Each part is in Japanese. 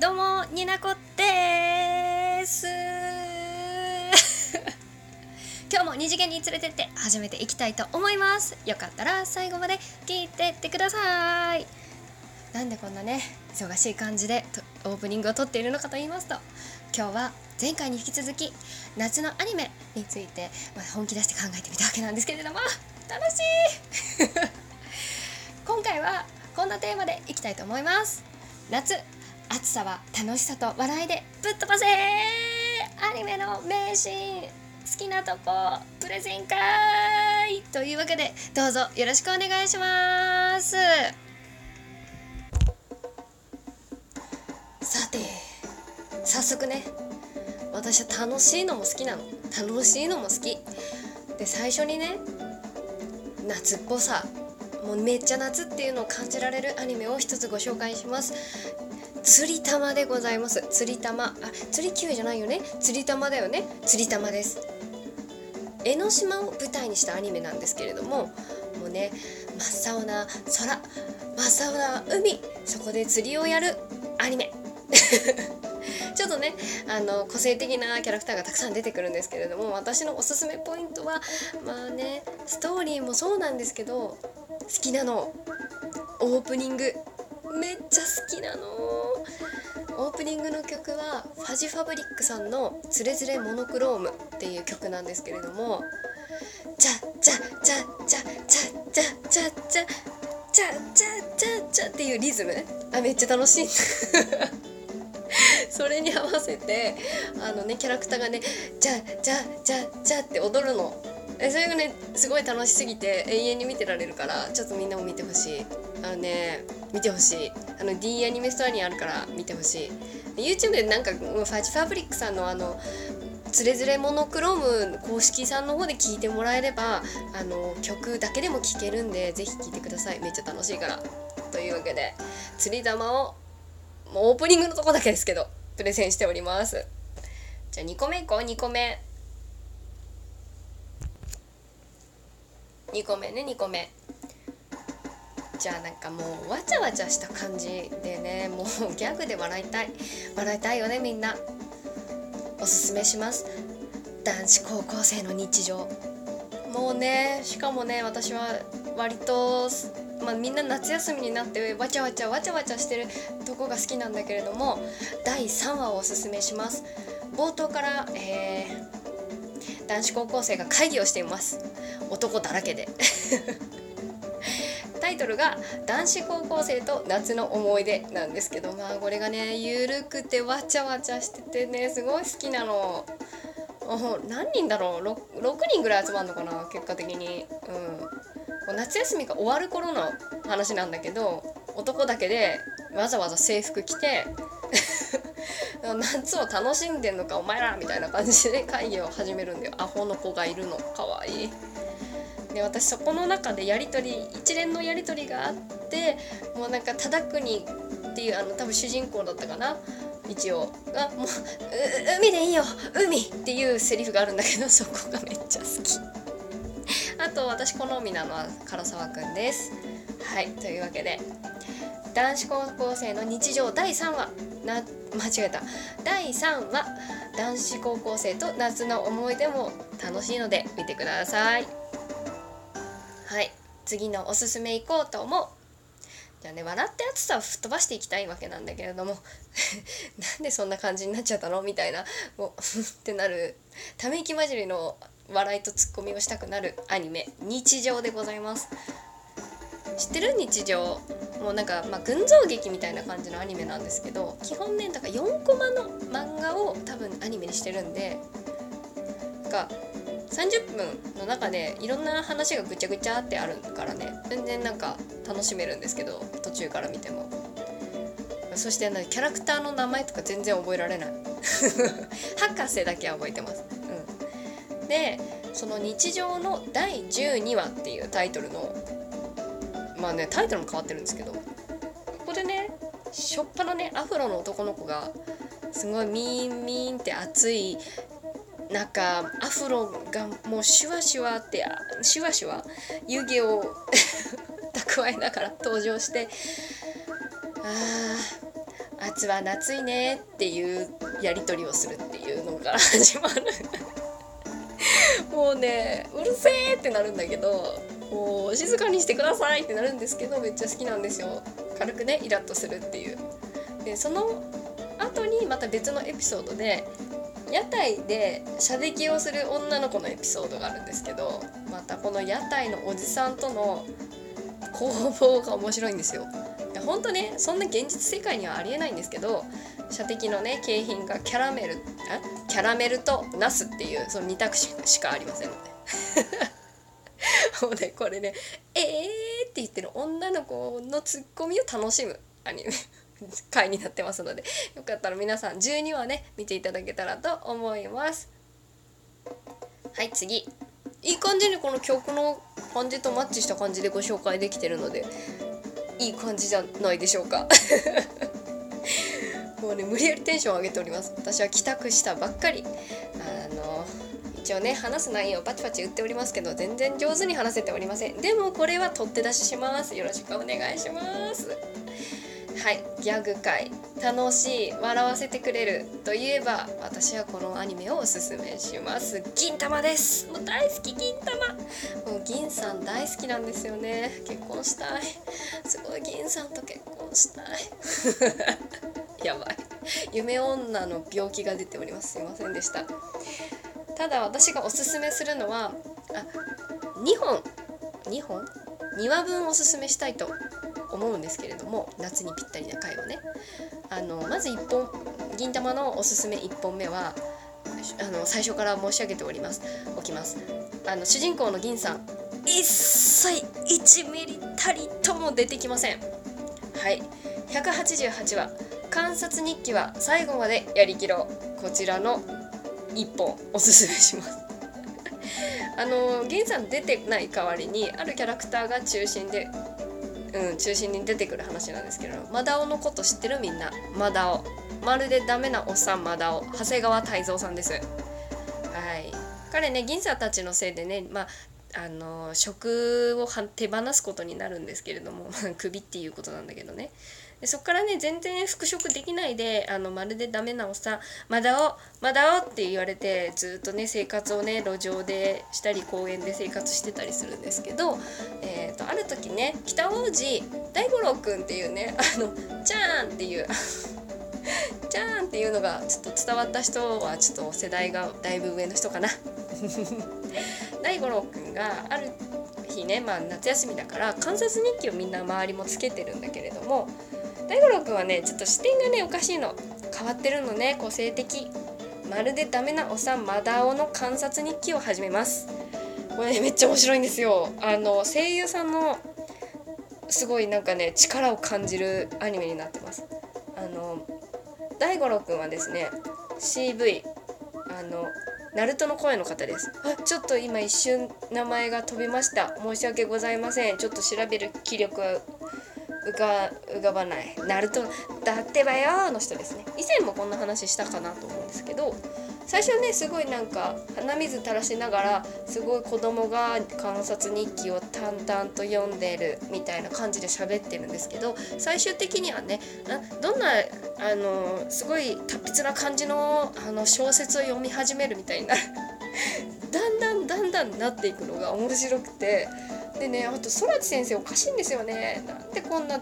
どうもになこです。今日も二次元に連れてって始めていきたいと思います。よかったら最後まで聞いてってください。なんでこんなね忙しい感じでオープニングを撮っているのかと言いますと今日は前回に引き続き夏のアニメについて、まあ、本気出して考えてみたわけなんですけれども楽しい！今回はこんなテーマでいきたいと思います。夏暑さは楽しさと笑いでぶっ飛ばせアニメの名シーン好きなとこプレゼン会!というわけでどうぞよろしくお願いします。さて早速ね私は楽しいのも好きなの。楽しいのも好き。で最初にね夏っぽさ。もうめっちゃ夏っていうのを感じられるアニメを一つご紹介します。釣り玉でございます。釣り玉。あ釣り球じゃないよね。釣り玉だよね。釣り玉です。江ノ島を舞台にしたアニメなんですけれどももうね真っ青な空真っ青な海そこで釣りをやるアニメ。ちょっとねあの個性的なキャラクターがたくさん出てくるんですけれども私のおすすめポイントはまあねストーリーもそうなんですけど好きなの。オープニング。めっちゃ好きなの。オープニングの曲はファジファブリックさんの「つれづれモノクローム」っていう曲なんですけれども「チャチャチャチャチャチャチャチャチャチャチャチャチャ」っていうリズムあめっちゃ楽しいそれに合わせてあのねキャラクターがね「チャチャチャチャ」って踊るのえそれがねすごい楽しすぎて永遠に見てられるからちょっとみんなも見てほしい。あのね見てほしい。あの D アニメストアにあるから見てほしい。YouTube でなんかファジファブリックさんのあのつれづれモノクローム公式さんの方で聞いてもらえればあの曲だけでも聴けるんでぜひ聴いてください。めっちゃ楽しいから。というわけで釣り玉をもうオープニングのとこだけですけどプレゼンしております。じゃあ2個目いこう2個目。2個目ね2個目。じゃあなんかもうわちゃわちゃした感じでねもうギャグで笑いたい。笑いたいよねみんな。おすすめします。男子高校生の日常。もうねしかもね私は割と、まあ、みんな夏休みになってわちゃわちゃわちゃわちゃしてるとこが好きなんだけれども第3話をおすすめします。冒頭から、えー、男子高校生が会議をしています。男だらけで。タイトルが「男子高校生と夏の思い出」なんですけどまあこれがねゆるくてわちゃわちゃしててねすごい好きなの。何人だろう？6, 6人ぐらい集まるのかな？結果的に。うん、夏休みが終わる頃の話なんだけど男だけでわざわざ制服着て 夏を楽しんでんのかお前らみたいな感じで会議を始めるんだよ。アホの子がいるの。かわいい。で私そこの中でやり取り一連のやり取りがあってもうなんか忠国っていうあの多分主人公だったかな。一応がもう「海でいいよ海!」っていうセリフがあるんだけどそこがめっちゃ好き。あと私好みなのは唐沢くんです。はい。というわけで男子高校生の日常第3話な間違えた。第3話男子高校生と夏の思い出も楽しいので見てください。はい。次のおすすめいこうと思う。じゃあね笑って暑さを吹っ飛ばしていきたいわけなんだけれども。なんでそんな感じになっちゃったのみたいなもう ってなる。ため息混じりの笑いとツッコミをしたくなるアニメ「日常」でございます。知ってる日常もうなんか、まあ、群像劇みたいな感じのアニメなんですけど基本ねだから4コマの漫画を多分アニメにしてるんでが30分の中でいろんな話がぐちゃぐちゃってあるからね全然なんか楽しめるんですけど途中から見ても。そしてキャラクターの名前とか全然覚えられない。博士だけは覚えてます、うん、でその日常の第12話っていうタイトルのまあねタイトルも変わってるんですけど。ここでねしょっぱなねアフロの男の子がすごいミーンミーンって熱いなんかアフロがもうシュワシュワってシュワシュワ湯気を 蓄えながら登場してあー夏は夏いねっていうやり取りをするっていうのから始まる。もうねうるせえってなるんだけどもう静かにしてくださいってなるんですけどめっちゃ好きなんですよ。軽くねイラッとするっていう。でその後にまた別のエピソードで屋台で射撃をする女の子のエピソードがあるんですけどまたこの屋台のおじさんとの攻防が面白いんですよ。いや本当ねそんな現実世界にはありえないんですけど射的のね景品がキャラメルキャラメルとナスっていうその2択しかありませんので。もうねこれね「えー!」って言ってる女の子のツッコミを楽しむアニメ 回になってますのでよかったら皆さん12話ね見ていただけたらと思います。はい次。いい感じにこの曲の感じとマッチした感じでご紹介できてるのでいい感じじゃないでしょうか。もうね無理やりテンション上げております。私は帰宅したばっかり。あ一応ね話す内容パチパチ言っておりますけど全然上手に話せておりません。でもこれは取って出しします。よろしくお願いします。はい。ギャグ界。楽しい。笑わせてくれる。といえば私はこのアニメをおすすめします。銀玉です。もう大好き銀玉もう銀さん大好きなんですよね。結婚したい。すごい銀さんと結婚したい。やばい。夢女の病気が出ております。すいませんでした。ただ私がおすすめするのはあ2本2本？2話分おすすめしたいと思うんですけれども夏にぴったりな回をね。あのまず1本銀玉のおすすめ1本目はあの最初から申し上げております。おきます。あの主人公の銀さん一切1ミリたりとも出てきません。はい。188話。観察日記は最後までやりきろう。こちらの1本おすすめします。あの銀さん出てない代わりにあるキャラクターが中心でうん、中心に出てくる話なんですけどマダオのこと知ってるみんな。マダオ。まるでダメなおっさんマダオ。長谷川泰造さんです。はい。彼ね銀座たちのせいでねまああの職を手放すことになるんですけれどもクビっていうことなんだけどね。でそっからね全然復職できないであのまるでダメなおっさん「まだおまだお」って言われてずっとね生活をね路上でしたり公園で生活してたりするんですけど、えーと、ある時ね北王子大五郎くんっていうねあの「ちゃーん」っていう ちゃーんっていうのがちょっと伝わった人はちょっと世代がだいぶ上の人かな。大五郎くんがある日ね、まあ、夏休みだから観察日記をみんな周りもつけてるんだけれども大五郎くんはねちょっと視点がねおかしいの。変わってるのね。個性的。まるでダメなおさんマダオの観察日記を始めます。これ、ね、めっちゃ面白いんですよ。あの声優さんのすごいなんかね力を感じるアニメになってます。あの大五郎くんはですね CV あのナルトの声の方です。あちょっと今一瞬名前が飛びました。申し訳ございません。ちょっと調べる気力浮か浮かばない。ナルトだってばよの人ですね。以前もこんな話したかなと思うんですけど最初はねすごいなんか鼻水垂らしながらすごい子供が観察日記を淡々と読んでるみたいな感じで喋ってるんですけど最終的にはねどんなあのすごい達筆な感じのあの小説を読み始めるみたいな だんだんだんだんなっていくのが面白くてでねあと空知先生おかしいんですよね。なんでこんな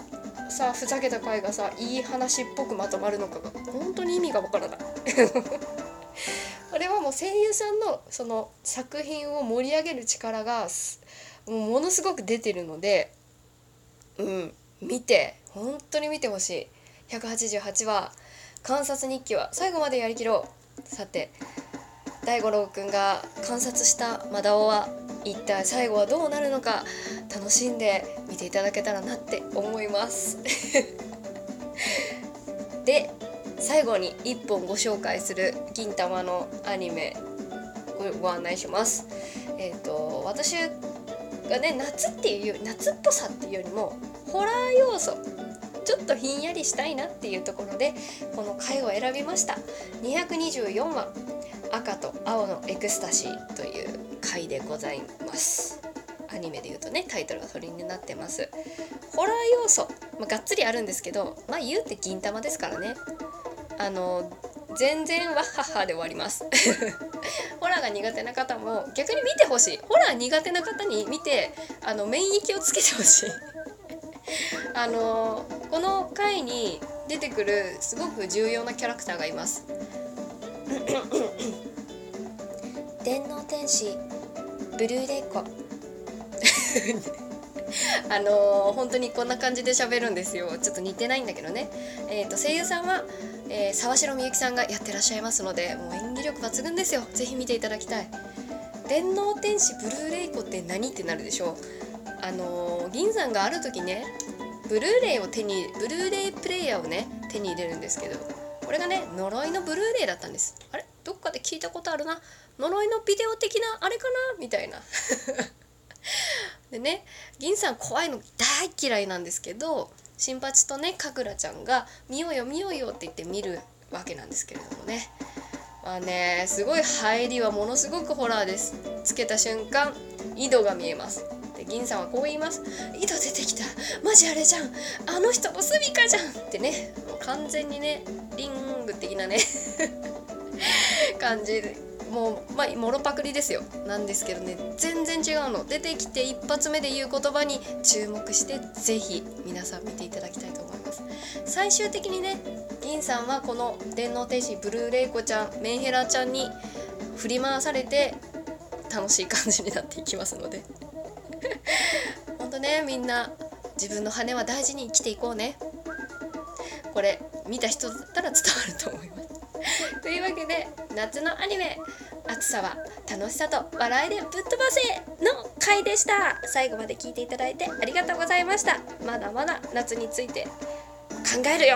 さふざけた回がさいい話っぽくまとまるのかが本当に意味がわからない。あれはもう声優さんのその作品を盛り上げる力がもうものすごく出てるのでうん見て本当に見てほしい。188話観察日記は最後までやりきろう。さて大五郎くんが観察したマダオは一体最後はどうなるのか楽しんで見ていただけたらなって思います。で最後に1本ご紹介する銀玉のアニメご案内します。えっ、ー、と私がね夏っていう夏っぽさっていうよりもホラー要素ちょっとひんやりしたいなっていうところでこの回を選びました。224話「赤と青のエクスタシー」という回でございます。アニメで言うとねタイトルがそれになってます。ホラー要素、まあ、がっつりあるんですけどまあ言うて銀玉ですからね。あの全然わっはっはで終わります。ホラーが苦手な方も逆に見てほしい。ホラー苦手な方に見てあの免疫をつけてほしい。あのこの回に出てくるすごく重要なキャラクターがいます。電脳天使ブルーレイコ あのー、本当にこんな感じで喋るんですよ。ちょっと似てないんだけどね、えーと、声優さんは、えー、沢城みゆきさんがやってらっしゃいますのでもう演技力抜群ですよ。是非見ていただきたい。電脳天使ブルーレイコって何ってなるでしょう。あのー、銀山がある時ねブルーレイを手にブルーレイプレイヤーをね手に入れるんですけどこれがね呪いのブルーレイだったんです。あれ？どっかで聞いたことあるな？呪いのビデオ的なあれかな？みたいな。でね銀さん怖いの大嫌いなんですけど新八とね神楽ちゃんが「見ようよ見ようよ」って言って見るわけなんですけれどもね。まあねすごい入りはものすごくホラーです。つけた瞬間井戸が見えます。銀さんはこう言います「井戸出てきた。マジあれじゃん。あの人の住みかじゃん」ってね。もう完全にねリング的なね。感じ。もうまあもろパクリですよ。なんですけどね。全然違うの。出てきて一発目で言う言葉に注目して是非皆さん見ていただきたいと思います。最終的にね銀さんはこの電脳天使ブルーレイコちゃんメンヘラちゃんに振り回されて楽しい感じになっていきますので。ほんとねみんな自分の羽は大事に生きていこうね。これ見た人だったら伝わると思います。というわけで夏のアニメ暑さは楽しさと笑いでぶっ飛ばせの回でした。最後まで聞いていただいてありがとうございました。まだまだ夏について考えるよ。